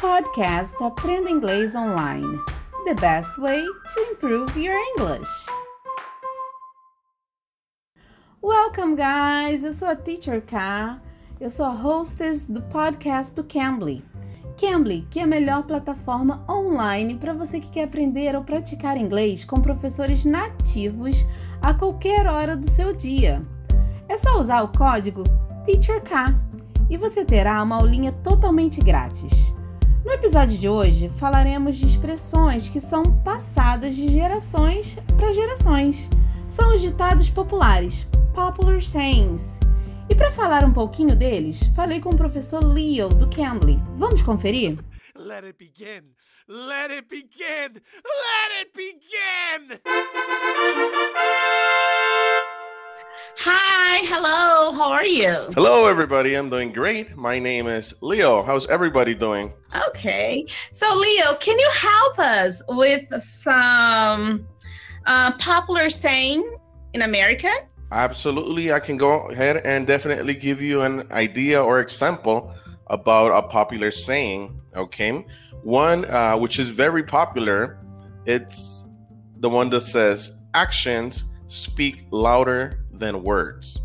Podcast Aprenda Inglês Online. The best way to improve your English. Welcome, guys! Eu sou a Teacher K. Eu sou a hostess do podcast do Cambly. Cambly, que é a melhor plataforma online para você que quer aprender ou praticar inglês com professores nativos a qualquer hora do seu dia. É só usar o código TEACHERK e você terá uma aulinha totalmente grátis. No episódio de hoje falaremos de expressões que são passadas de gerações para gerações. São os ditados populares, popular sayings. E para falar um pouquinho deles, falei com o professor Leo do Cambly. Vamos conferir? Let it begin. Let it begin. Let it begin. Hi, hello, how are you? Hello, everybody. I'm doing great. My name is Leo. How's everybody doing? Okay, so Leo, can you help us with some uh, popular saying in America? Absolutely. I can go ahead and definitely give you an idea or example about a popular saying. Okay. One, uh, which is very popular, it's the one that says, actions speak louder than words.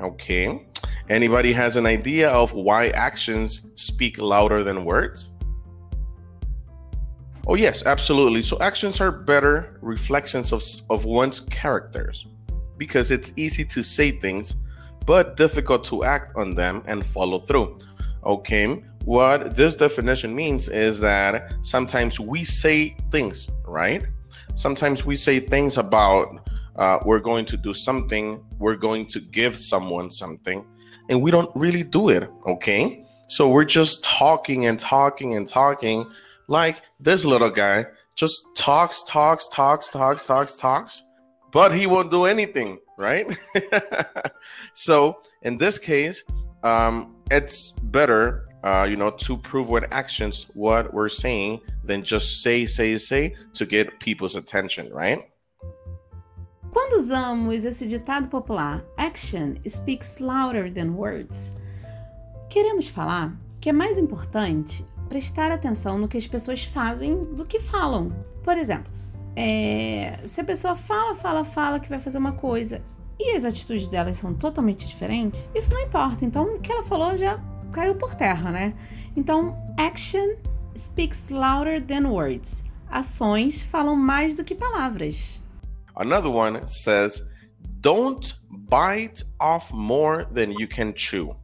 Okay. Anybody has an idea of why actions speak louder than words? Oh, yes, absolutely. So, actions are better reflections of, of one's characters because it's easy to say things, but difficult to act on them and follow through. Okay, what this definition means is that sometimes we say things, right? Sometimes we say things about uh, we're going to do something, we're going to give someone something, and we don't really do it, okay? So we're just talking and talking and talking like this little guy just talks, talks, talks, talks, talks, talks, but he won't do anything, right? so in this case, um, it's better, uh, you know, to prove with actions what we're saying than just say, say, say to get people's attention, right? Quando usamos esse ditado popular, action speaks louder than words, queremos falar que é mais importante prestar atenção no que as pessoas fazem do que falam. Por exemplo, é, se a pessoa fala, fala, fala que vai fazer uma coisa e as atitudes delas são totalmente diferentes, isso não importa. Então, o que ela falou já caiu por terra, né? Então, action speaks louder than words. Ações falam mais do que palavras. Another one says, Don't bite off more than you can chew.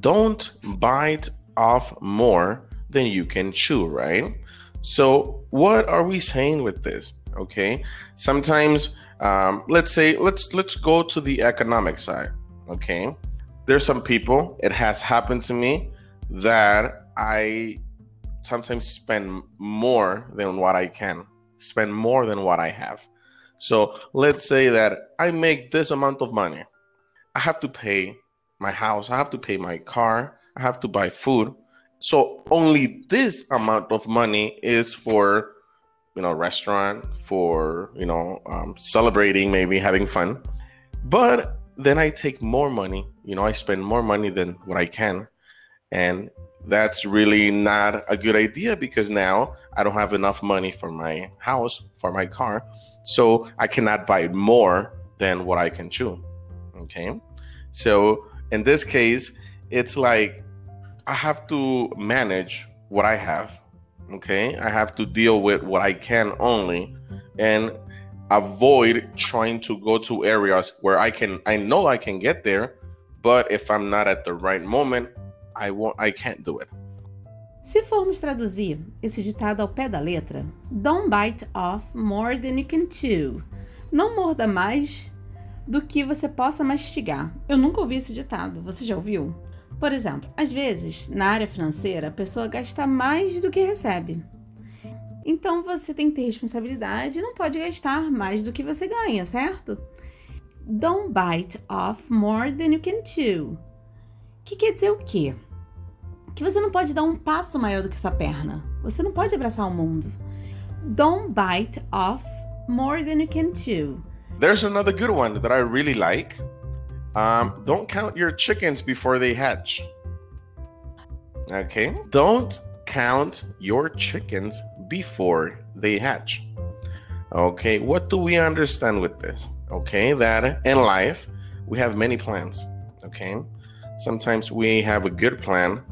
Don't bite off more than you can chew, right? So, what are we saying with this? Okay, sometimes um, let's say let's let's go to the economic side. Okay, there's some people. It has happened to me that I sometimes spend more than what I can spend more than what I have. So let's say that I make this amount of money. I have to pay my house, I have to pay my car, I have to buy food. So only this amount of money is for, you know, restaurant, for, you know, um, celebrating, maybe having fun. But then I take more money, you know, I spend more money than what I can. And that's really not a good idea because now I don't have enough money for my house, for my car. So I cannot buy more than what I can chew. Okay. So in this case, it's like I have to manage what I have. Okay. I have to deal with what I can only and avoid trying to go to areas where I can, I know I can get there, but if I'm not at the right moment, I won't, I can't do it. Se formos traduzir esse ditado ao pé da letra, don't bite off more than you can chew. Não morda mais do que você possa mastigar. Eu nunca ouvi esse ditado. Você já ouviu? Por exemplo, às vezes, na área financeira, a pessoa gasta mais do que recebe. Então você tem que ter responsabilidade e não pode gastar mais do que você ganha, certo? Don't bite off more than you can chew. Que quer dizer o quê? Que você não pode dar um passo maior do que sua perna. Você não pode abraçar o mundo. Don't bite off more than you can chew. There's another good one that I really like. Um, don't count your chickens before they hatch. Okay? Don't count your chickens before they hatch. Okay, what do we understand with this? Okay, that in life we have many plans. Okay, sometimes we have a good plan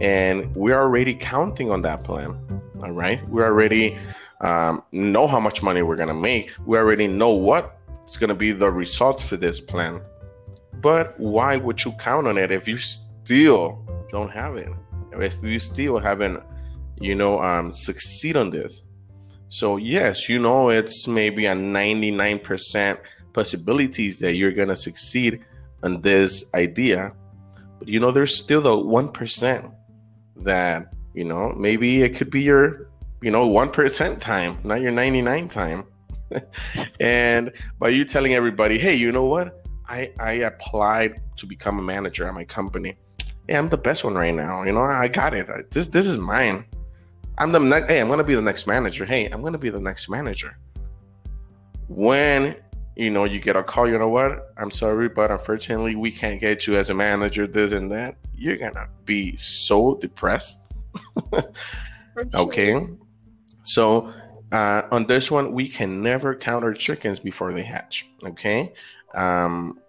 and we're already counting on that plan. All right, we already um, know how much money we're gonna make, we already know what's gonna be the results for this plan. But why would you count on it if you still don't have it? If you still haven't, you know, um, succeed on this? So yes, you know it's maybe a 99% possibilities that you're gonna succeed on this idea. But you know, there's still the one percent that, you know, maybe it could be your, you know, one percent time, not your 99 time. and by you telling everybody, hey, you know what? I, I applied to become a manager at my company. Hey, I'm the best one right now. You know, I got it. This this is mine. I'm the next. Hey, I'm gonna be the next manager. Hey, I'm gonna be the next manager. When you know you get a call, you know what? I'm sorry, but unfortunately, we can't get you as a manager. This and that. You're gonna be so depressed. okay, so uh, on this one, we can never count our chickens before they hatch. Okay, um,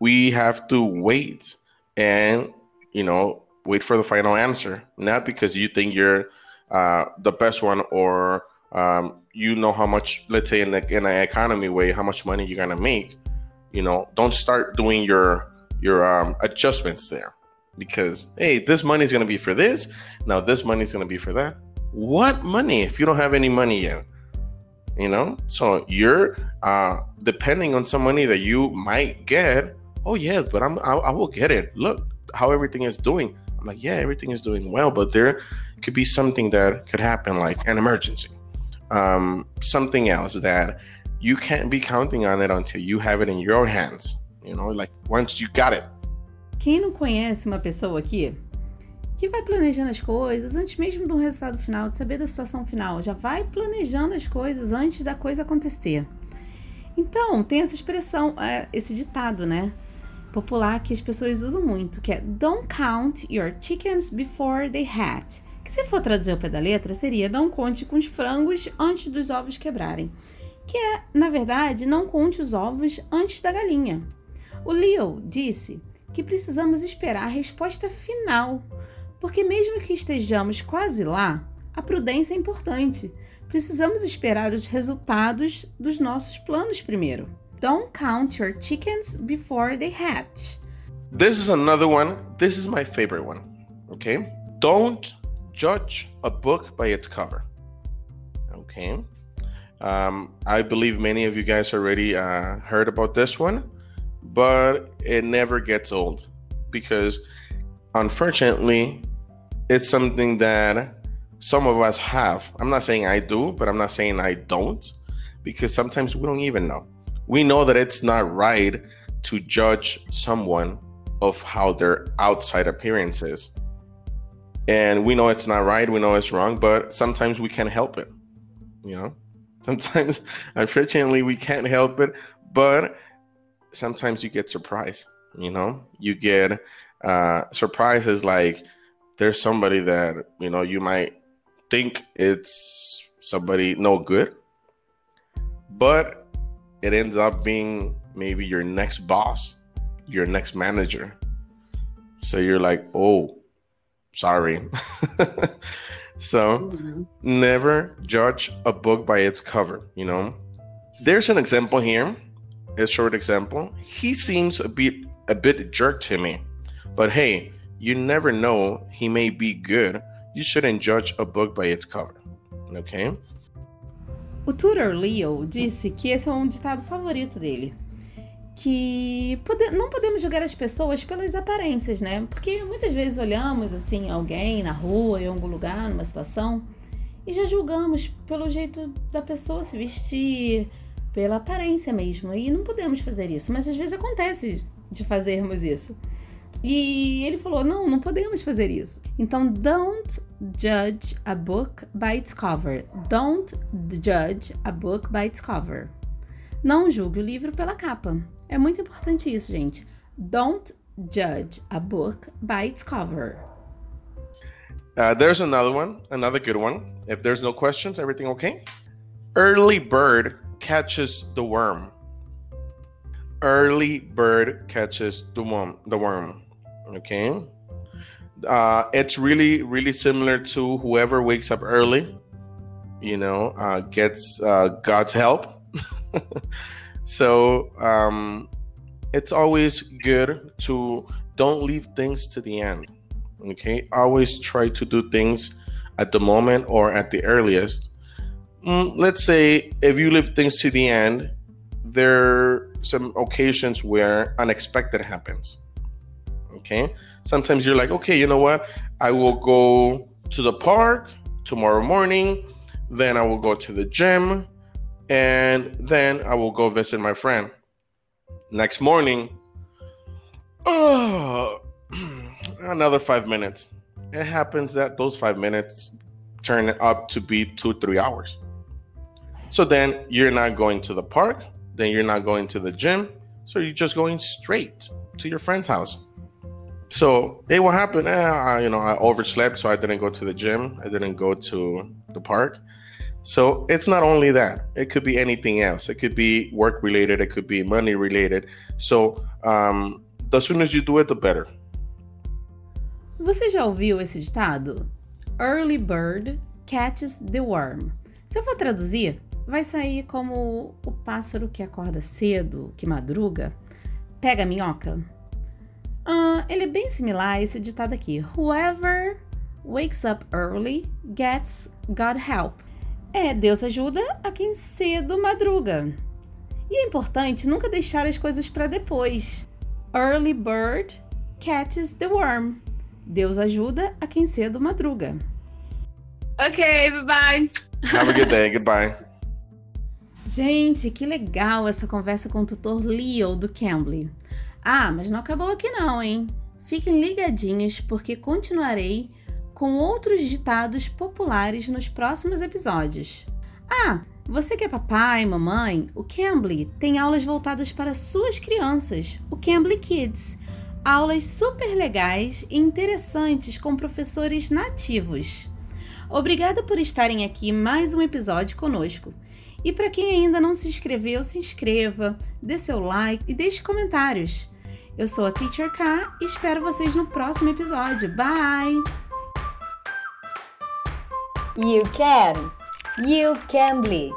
we have to wait and you know wait for the final answer, not because you think you're uh, the best one or um, you know how much let's say in the in an economy way how much money you're gonna make you know don't start doing your your um, adjustments there. Because hey this money is gonna be for this now this money is gonna be for that. What money if you don't have any money yet? You know? So you're uh depending on some money that you might get oh yeah but i'm I, I will get it. Look how everything is doing. I'm like yeah everything is doing well but there could be something that could happen, like an emergency, um, something else that you can't be counting on it until you have it in your hands. You know, like once you got it. Quem não conhece uma pessoa aqui que vai planejando as coisas antes mesmo do resultado final, de saber da situação final, já vai planejando as coisas antes da coisa acontecer. Então, tem essa expressão, é, esse ditado, né? Popular que as pessoas usam muito, que é Don't count your chickens before they hatch que se for traduzir ao pé da letra, seria não conte com os frangos antes dos ovos quebrarem, que é, na verdade, não conte os ovos antes da galinha. O Leo disse que precisamos esperar a resposta final, porque mesmo que estejamos quase lá, a prudência é importante. Precisamos esperar os resultados dos nossos planos primeiro. Don't count your chickens before they hatch. This is another one. This is my favorite one. Okay? Don't judge a book by its cover. Okay. Um, I believe many of you guys already uh, heard about this one, but it never gets old because unfortunately, it's something that some of us have. I'm not saying I do, but I'm not saying I don't because sometimes we don't even know. We know that it's not right to judge someone of how their outside appearance is and we know it's not right we know it's wrong but sometimes we can't help it you know? Sometimes unfortunately we can't help it but sometimes you get surprised you know? You get uh surprises like there's somebody that you know you might think it's somebody no good but it ends up being maybe your next boss your next manager. So you're like oh Sorry. so mm-hmm. never judge a book by its cover, you know? There's an example here, a short example. He seems a bit a bit jerk to me. But hey, you never know, he may be good. You shouldn't judge a book by its cover. Okay? O tutor Leo disse que esse é um ditado favorito dele. Que pode, não podemos julgar as pessoas pelas aparências, né? Porque muitas vezes olhamos assim alguém na rua, em algum lugar, numa situação, e já julgamos pelo jeito da pessoa se vestir, pela aparência mesmo. E não podemos fazer isso, mas às vezes acontece de fazermos isso. E ele falou: não, não podemos fazer isso. Então, don't judge a book by its cover. Don't judge a book by its cover. Não julgue o livro pela capa. É muito importante isso, gente. Don't judge a book by its cover. Uh, there's another one, another good one. If there's no questions, everything okay? Early bird catches the worm. Early bird catches the worm. The worm. Okay. Uh, it's really, really similar to whoever wakes up early. You know, uh, gets uh, God's help. so um, it's always good to don't leave things to the end. Okay, always try to do things at the moment or at the earliest. Mm, let's say if you leave things to the end, there are some occasions where unexpected happens. Okay, sometimes you're like, okay, you know what? I will go to the park tomorrow morning, then I will go to the gym, and then I will go visit my friend. Next morning, oh, another five minutes. It happens that those five minutes turn up to be two, three hours. So then you're not going to the park, then you're not going to the gym, so you're just going straight to your friend's house. So, it will happen. Eh, I, you know, I overslept, so I didn't go to the gym. I didn't go to the park. So it's not only that; it could be anything else. It could be work related. It could be money related. So, um, the sooner you do it, the better. Você já ouviu esse ditado? Early bird catches the worm. Se eu for traduzir, vai sair como o pássaro que acorda cedo, que madruga, pega a minhoca. Uh, ele é bem similar a esse ditado aqui: Whoever wakes up early gets God help. É, Deus ajuda a quem cedo madruga. E é importante nunca deixar as coisas para depois. Early bird catches the worm. Deus ajuda a quem cedo madruga. Ok, bye bye. Have a good day. Goodbye. Gente, que legal essa conversa com o tutor Leo do Cambly. Ah, mas não acabou aqui não, hein? Fiquem ligadinhos porque continuarei com outros ditados populares nos próximos episódios. Ah, você que é papai, mamãe, o Cambly tem aulas voltadas para suas crianças, o Cambly Kids. Aulas super legais e interessantes com professores nativos. Obrigada por estarem aqui mais um episódio conosco. E para quem ainda não se inscreveu, se inscreva, dê seu like e deixe comentários. Eu sou a Teacher K e espero vocês no próximo episódio. Bye! You can! You can be!